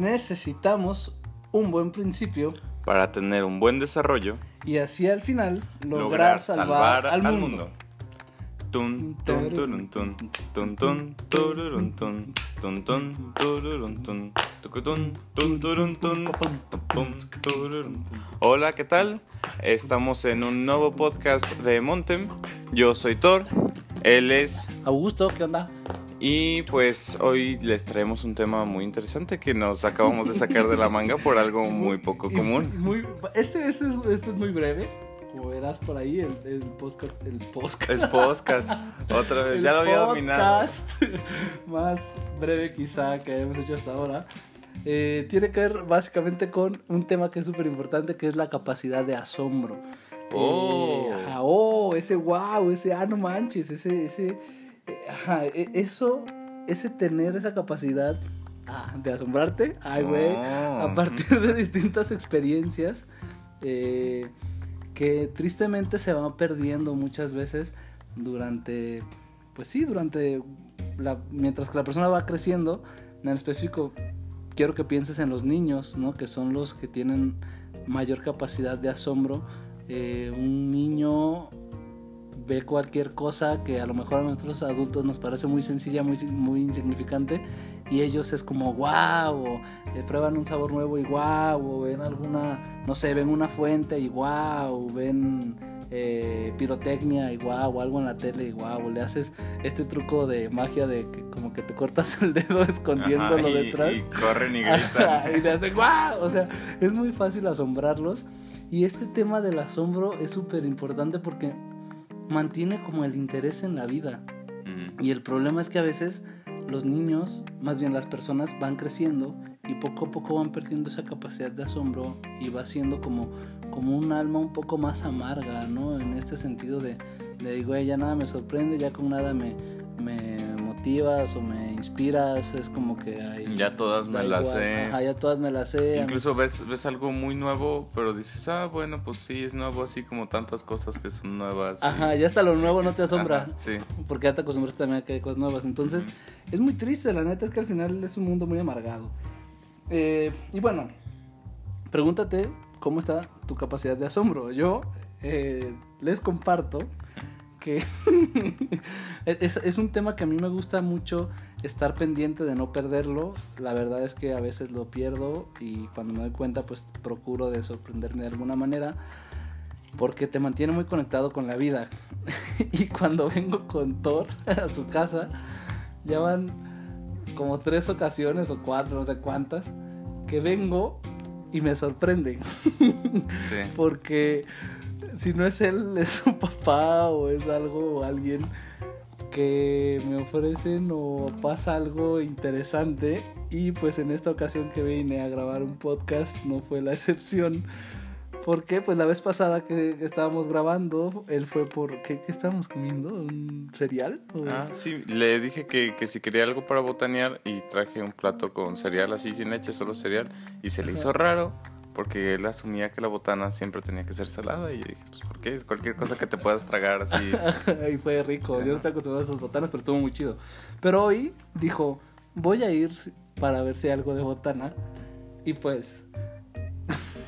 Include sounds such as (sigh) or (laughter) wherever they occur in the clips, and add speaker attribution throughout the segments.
Speaker 1: necesitamos un buen principio
Speaker 2: para tener un buen desarrollo
Speaker 1: y así al final lograr, salvar, al, mundo.
Speaker 2: Tun, tun, turun, tun, tun, tun, tururun, tun, tun, tun, tururun, tun, tucutun, tun, turun, tun, pum, tururun. Hola, ¿qué tal? Estamos en un nuevo podcast de Montem. Yo soy Thor, él es
Speaker 1: Augusto, ¿qué onda?
Speaker 2: Y pues hoy les traemos un tema muy interesante que nos acabamos de sacar de la manga por algo muy poco común.
Speaker 1: Muy, este, este, es, este es muy breve. Como verás por ahí, el, el podcast. El podcast.
Speaker 2: Es podcast. Otra vez, (laughs) ya lo había dominado. (laughs)
Speaker 1: más breve quizá que hemos hecho hasta ahora. Eh, tiene que ver básicamente con un tema que es súper importante, que es la capacidad de asombro.
Speaker 2: Oh.
Speaker 1: Eh, oh, ese wow, ese ah, no manches, ese, ese Ajá, e, eso, ese tener esa capacidad ah, de asombrarte, ay, güey, a partir de distintas experiencias eh, que tristemente se van perdiendo muchas veces durante, pues sí, durante, la, mientras que la persona va creciendo, en específico quiero que pienses en los niños, ¿no? Que son los que tienen mayor capacidad de asombro. Eh, un niño ve cualquier cosa que a lo mejor a nosotros adultos nos parece muy sencilla, muy, muy insignificante, y ellos es como wow, o eh, prueban un sabor nuevo y wow, o ven alguna, no sé, ven una fuente y wow, ven eh, pirotecnia y wow, o algo en la tele y wow, le haces este truco de magia de que como que te cortas (laughs) el dedo escondiéndolo detrás.
Speaker 2: Y corren y gritan. (laughs)
Speaker 1: y le hacen wow, o sea, es muy fácil asombrarlos. Y este tema del asombro es súper importante porque mantiene como el interés en la vida. Y el problema es que a veces los niños, más bien las personas, van creciendo y poco a poco van perdiendo esa capacidad de asombro y va siendo como, como un alma un poco más amarga, ¿no? En este sentido de, de digo, ya nada me sorprende, ya con nada me, me motivas o me inspiras, es como que hay...
Speaker 2: Ya todas me las sé.
Speaker 1: ya todas me las sé.
Speaker 2: Incluso ves, ves algo muy nuevo, pero dices, ah, bueno, pues sí, es nuevo, así como tantas cosas que son nuevas.
Speaker 1: Ajá, ya hasta lo nuevo no te asombra.
Speaker 2: sí.
Speaker 1: Porque ya te acostumbraste también a que hay cosas nuevas. Entonces, es muy triste, la neta es que al final es un mundo muy amargado. Eh, y bueno, pregúntate cómo está tu capacidad de asombro. Yo eh, les comparto que (laughs) es, un tema que a mí me gusta mucho estar pendiente de no perderlo. La verdad es que a veces lo pierdo y cuando me doy cuenta pues procuro de sorprenderme de alguna manera porque te mantiene muy conectado con la vida. (laughs) y cuando vengo con Thor (laughs) a su casa, ya van como tres ocasiones o cuatro, no sé cuántas, que vengo y me sorprenden. Porque si no es él, (laughs) es su papá o es algo o alguien que me ofrecen o pasa algo interesante y pues en esta ocasión que vine a grabar un podcast no fue la (laughs) excepción porque pues la vez pasada que estábamos grabando él fue por ¿qué, estábamos comiendo? ¿un cereal?
Speaker 2: Ah, sí, le dije que, que, si quería algo para botanear y traje un plato con cereal así sin leche, solo cereal y se le hizo raro porque él asumía que la botana siempre tenía que ser salada y yo dije, pues ¿por qué? Cualquier cosa que te puedas tragar así. (laughs)
Speaker 1: y fue rico, yo no estaba acostumbrado a esas botanas, pero estuvo muy chido. Pero hoy dijo, voy a ir para ver si hay algo de botana y pues...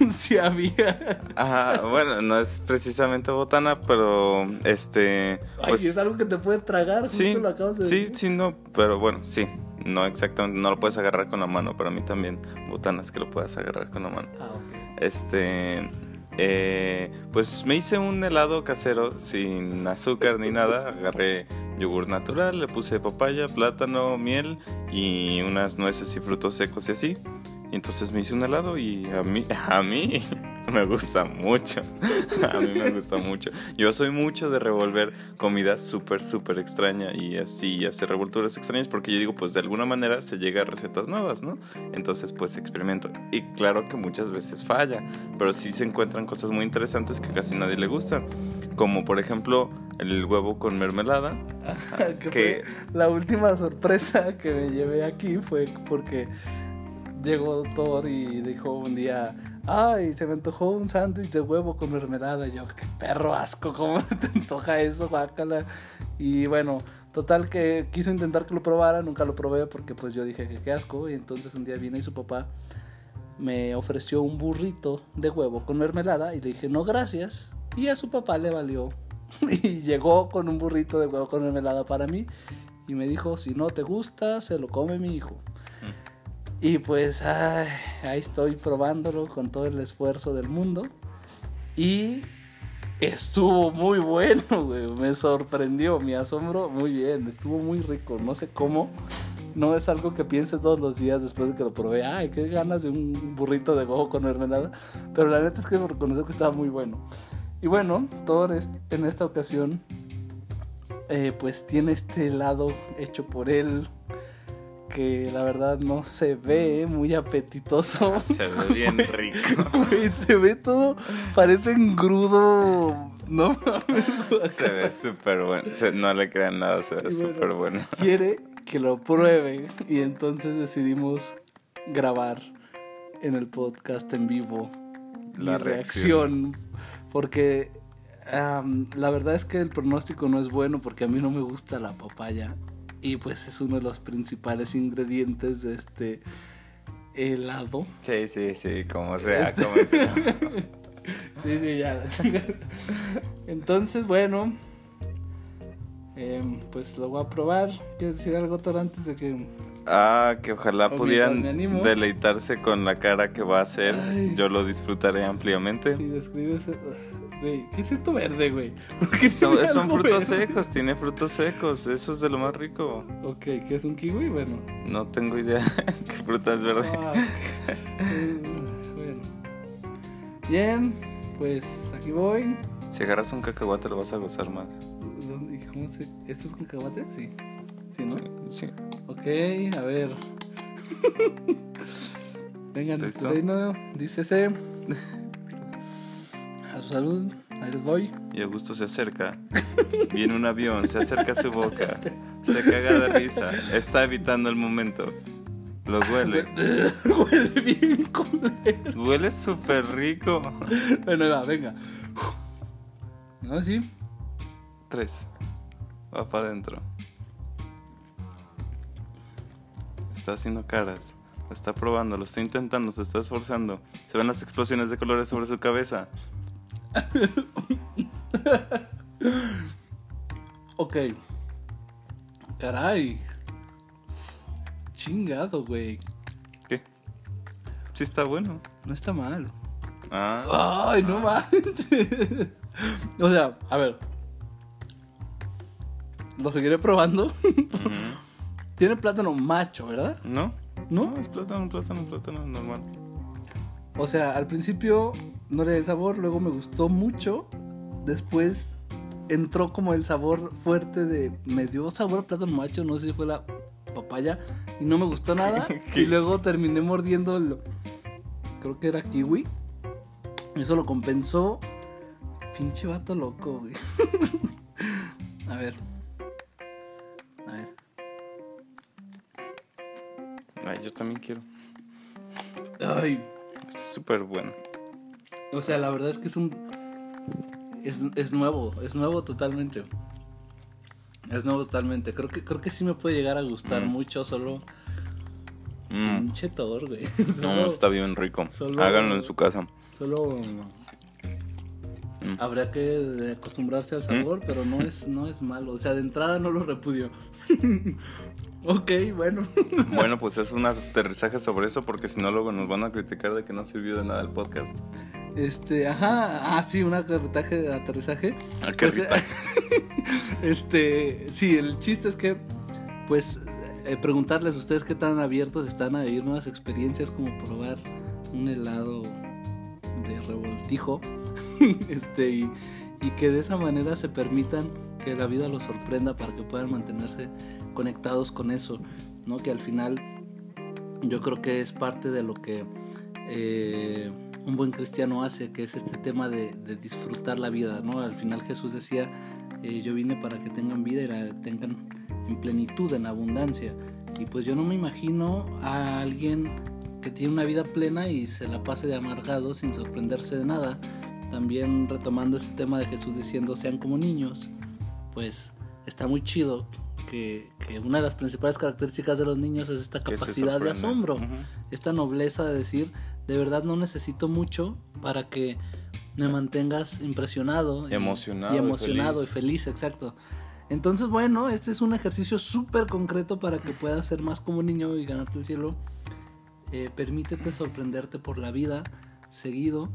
Speaker 1: (laughs) sí había.
Speaker 2: Ajá, bueno, no es precisamente botana, pero este.
Speaker 1: Pues, Ay, es algo que te puede tragar,
Speaker 2: sí,
Speaker 1: lo acabas de
Speaker 2: sí, sí, no, pero bueno, sí, no exactamente, no lo puedes agarrar con la mano. Para mí también, botanas que lo puedas agarrar con la mano.
Speaker 1: Ah,
Speaker 2: Este. Eh, pues me hice un helado casero sin azúcar ni nada. Agarré yogur natural, le puse papaya, plátano, miel y unas nueces y frutos secos y así. Y entonces me hice un helado y a mí, (laughs) a mí (laughs) me gusta mucho. (laughs) A mí me gusta mucho. Yo soy mucho de revolver comida súper, súper extraña y así hacer revolturas extrañas porque yo digo, pues de alguna manera se llega a recetas nuevas, ¿no? Entonces pues experimento. Y claro que muchas veces falla, pero sí se encuentran cosas muy interesantes que casi nadie le gusta. Como por ejemplo el huevo con mermelada. (laughs)
Speaker 1: que, la última sorpresa que me llevé aquí fue porque llegó Thor y dijo un día, ay, se me antojó un sándwich de huevo con mermelada. Y yo, qué perro asco, ¿cómo (laughs) te antoja eso, bácala? Y bueno, Total que quiso intentar que lo probara, nunca lo probé porque pues yo dije que qué asco. Y entonces un día viene y su papá me ofreció un burrito de huevo con mermelada y le dije no gracias. Y a su papá le valió. (laughs) Y llegó con un burrito de huevo con mermelada para mí. Y me dijo, si no te gusta, se lo come mi hijo. Y pues ay, ahí estoy probándolo con todo el esfuerzo del mundo. Y estuvo muy bueno, (laughs) güey. Me sorprendió, mi asombro, muy bien. Estuvo muy rico. No sé cómo. No es algo que piense todos los días después de que lo probé. Ay, qué ganas de un burrito de huevo con mermelada. Pero la neta es que me reconocer que estaba muy bueno. Y bueno, todo en esta ocasión, eh, pues tiene este helado hecho por él que la verdad no se ve muy apetitoso.
Speaker 2: Se ve bien (laughs) rico.
Speaker 1: se ve todo, parece engrudo. No (laughs)
Speaker 2: Se ve súper bueno. no le crean nada, se ve súper bueno.
Speaker 1: Quiere que lo pruebe (laughs) y entonces decidimos grabar en el podcast en vivo la reacción. Porque la verdad es que el pronóstico no es bueno porque a mí no me gusta la papaya y pues es uno de los principales ingredientes de este helado.
Speaker 2: Sí, sí, sí, como sea. Este como (laughs)
Speaker 1: sí, sí, ya, Entonces, bueno, em, pues lo voy a probar. ¿Quieres decir algo, Thor, antes de que...
Speaker 2: Ah, que ojalá pudieran deleitarse con la cara que va a hacer. Yo lo disfrutaré ampliamente.
Speaker 1: Sí, describes... ¿qué es esto verde, güey?
Speaker 2: Son, son frutos secos, tiene frutos secos, eso es de lo más rico.
Speaker 1: Ok, ¿qué es un kiwi? Bueno.
Speaker 2: No tengo idea (laughs) qué fruta es verde. Ah,
Speaker 1: bueno. Bien, pues aquí voy.
Speaker 2: Si agarras un cacahuate lo vas a gozar más.
Speaker 1: ¿Cómo se...? ¿Esto es un cacahuate? Sí. ¿Sí, no?
Speaker 2: Sí.
Speaker 1: Ok, a ver. (laughs) Vengan, reino, dícese salud, ahí les voy.
Speaker 2: Y Augusto se acerca. Viene un avión, se acerca a su boca. Se caga de risa. Está evitando el momento. Lo huele. (laughs)
Speaker 1: huele bien culero.
Speaker 2: Huele súper rico.
Speaker 1: Bueno, va, venga. ¿No? Sí.
Speaker 2: Tres. Va para adentro. Está haciendo caras. está probando, lo está intentando, se está esforzando. Se ven las explosiones de colores sobre su cabeza.
Speaker 1: Ok. Caray. Chingado, güey.
Speaker 2: ¿Qué? Sí está bueno.
Speaker 1: No está mal.
Speaker 2: Ah.
Speaker 1: Ay, no manches. (laughs) o sea, a ver. Lo seguiré probando. Tiene plátano macho, ¿verdad?
Speaker 2: No. ¿No? es plátano, plátano, plátano normal.
Speaker 1: O sea, al principio no era el sabor, luego me gustó mucho. Después entró como el sabor fuerte de. Me dio sabor a plátano macho, no sé si fue la papaya. Y no me gustó nada. (laughs) y luego terminé mordiendo el. Creo que era kiwi. Eso lo compensó. Pinche vato loco, güey. (laughs) a ver. A ver.
Speaker 2: Ay, yo también quiero.
Speaker 1: Ay.
Speaker 2: Es súper bueno.
Speaker 1: O sea, la verdad es que es un. Es, nuevo, es nuevo totalmente. Es nuevo totalmente. Creo que, creo que sí me puede llegar a gustar mm. mucho, solo. Mm. Pinche Thor, güey. (laughs)
Speaker 2: no, está bien rico. Háganlo en su casa.
Speaker 1: Solo. Mm. Habría que acostumbrarse al sabor, pero no es, no es malo. O sea, de entrada no lo repudio. (laughs) Ok, bueno. (laughs)
Speaker 2: bueno, pues es un aterrizaje sobre eso porque si no luego nos van a criticar de que no sirvió de nada el podcast.
Speaker 1: Este, ajá, ah, sí, un aterrizaje, aterrizaje. Pues, (laughs) este, sí, el chiste es que, pues, eh, preguntarles a ustedes qué tan abiertos están a vivir nuevas experiencias como probar un helado de revoltijo, (laughs) este, y, y que de esa manera se permitan que la vida los sorprenda para que puedan mantenerse conectados con eso, ¿no? Que al final yo creo que es parte de lo que eh, un buen cristiano hace, que es este tema de, disfrutar la vida, ¿no? Al final Jesús decía, eh, yo vine para que tengan vida y la tengan en plenitud, en abundancia. Y pues yo no me imagino a alguien que tiene una vida plena y se la pase de amargado sin sorprenderse de nada. También retomando este tema de Jesús diciendo sean como niños, pues está muy chido que, que una de las principales características de los niños es esta capacidad de asombro, esta nobleza de decir, de verdad no necesito mucho para que me mantengas impresionado y-
Speaker 2: Emocionado
Speaker 1: y, emocionado y
Speaker 2: feliz.
Speaker 1: feliz, exacto. Entonces, bueno, este es un ejercicio súper concreto para que puedas ser más como niño y ganarte el cielo. Eh, permítete sorprenderte por la vida seguido.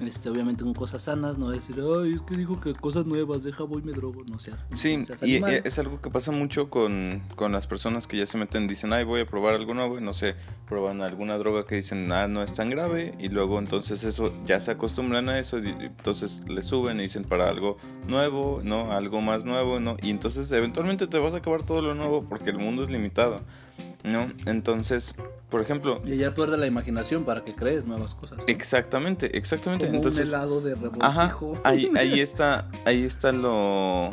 Speaker 1: Este, obviamente con cosas sanas, no decir, ay, es que dijo que cosas nuevas, deja voy me drogo, no seas.
Speaker 2: Sí,
Speaker 1: seas
Speaker 2: y eh, es algo que pasa mucho con, con las personas que ya se meten, dicen, ay, voy a probar algo nuevo, y no sé, prueban alguna droga que dicen, ah, no es tan grave, y luego entonces eso, ya se acostumbran a eso, y entonces le suben y dicen para algo nuevo, ¿no? Algo más nuevo, ¿no? Y entonces eventualmente te vas a acabar todo lo nuevo porque el mundo es limitado, ¿no? Entonces, por ejemplo,
Speaker 1: Y ya pierde la imaginación para que crees nuevas cosas. ¿no?
Speaker 2: exactamente, exactamente,
Speaker 1: Como
Speaker 2: entonces...
Speaker 1: un helado de
Speaker 2: Ajá, ahí, (laughs) ahí está, ahí está lo...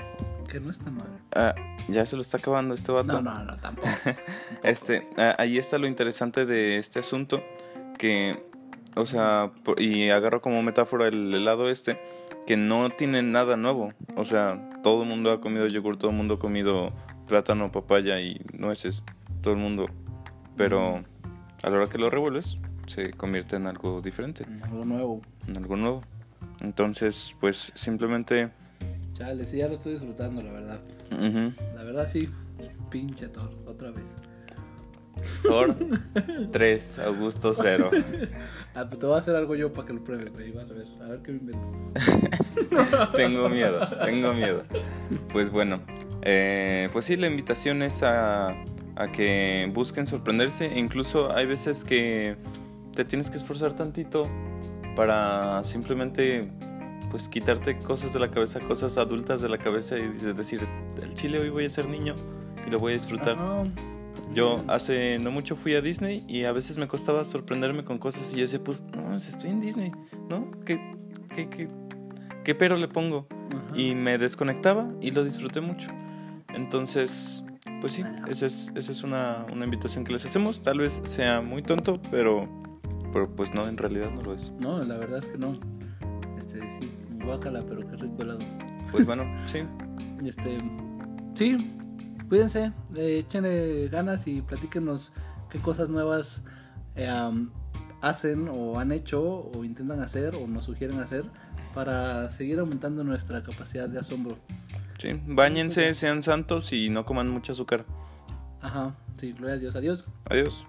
Speaker 1: Que no está mal.
Speaker 2: ah, ya se lo está acabando este vato.
Speaker 1: No, no, no, tampoco. (laughs)
Speaker 2: Este, a- ahí está lo interesante de este asunto, que, o sea, y agarro como metáfora el helado este, que no tiene nada nuevo. O sea, todo el mundo ha comido yogur, todo el mundo ha comido plátano, papaya y nueces, todo el mundo. Pero a la hora que lo revuelves, se convierte en algo diferente,
Speaker 1: Algo nuevo.
Speaker 2: en algo nuevo. Entonces, pues simplemente...
Speaker 1: Chale, sí, ya lo estoy disfrutando, la verdad. La verdad, sí. Pinche Thor, otra vez.
Speaker 2: Thor (laughs) 3, Augusto 0. (laughs)
Speaker 1: Ah, pues te voy a hacer algo yo para que lo pruebes, güey. Vas a ver. A ver qué me invento. (laughs)
Speaker 2: tengo miedo, tengo miedo. Pues bueno, eh, pues sí, la invitación es a, a que busquen sorprenderse. E incluso hay veces que te tienes que esforzar tantito para simplemente pues quitarte cosas de la cabeza, cosas adultas de la cabeza y decir, el chile hoy voy a ser niño y lo voy a disfrutar. Yo hace no mucho fui a Disney y a veces me costaba sorprenderme con cosas y yo decía, pues no, estoy en Disney, ¿no? ¿Qué, qué, qué, qué pero le pongo? Y me desconectaba y lo disfruté mucho. Entonces, pues sí, esa es, esa es una, una invitación que les hacemos. Tal vez sea muy tonto, pero, pero pues no, en realidad no lo es.
Speaker 1: No, la verdad es que no. Este, sí, guácala, pero qué rico helado.
Speaker 2: Pues bueno, sí, (laughs)
Speaker 1: Este, sí, cuídense, eh, échenle ganas y platíquenos qué cosas nuevas eh, hacen o han hecho o intentan hacer o nos sugieren hacer para seguir aumentando nuestra capacidad de asombro.
Speaker 2: Sí. Báñense, sean santos y no coman mucha azúcar.
Speaker 1: Ajá, sí, gloria a Dios, adiós.
Speaker 2: Adiós.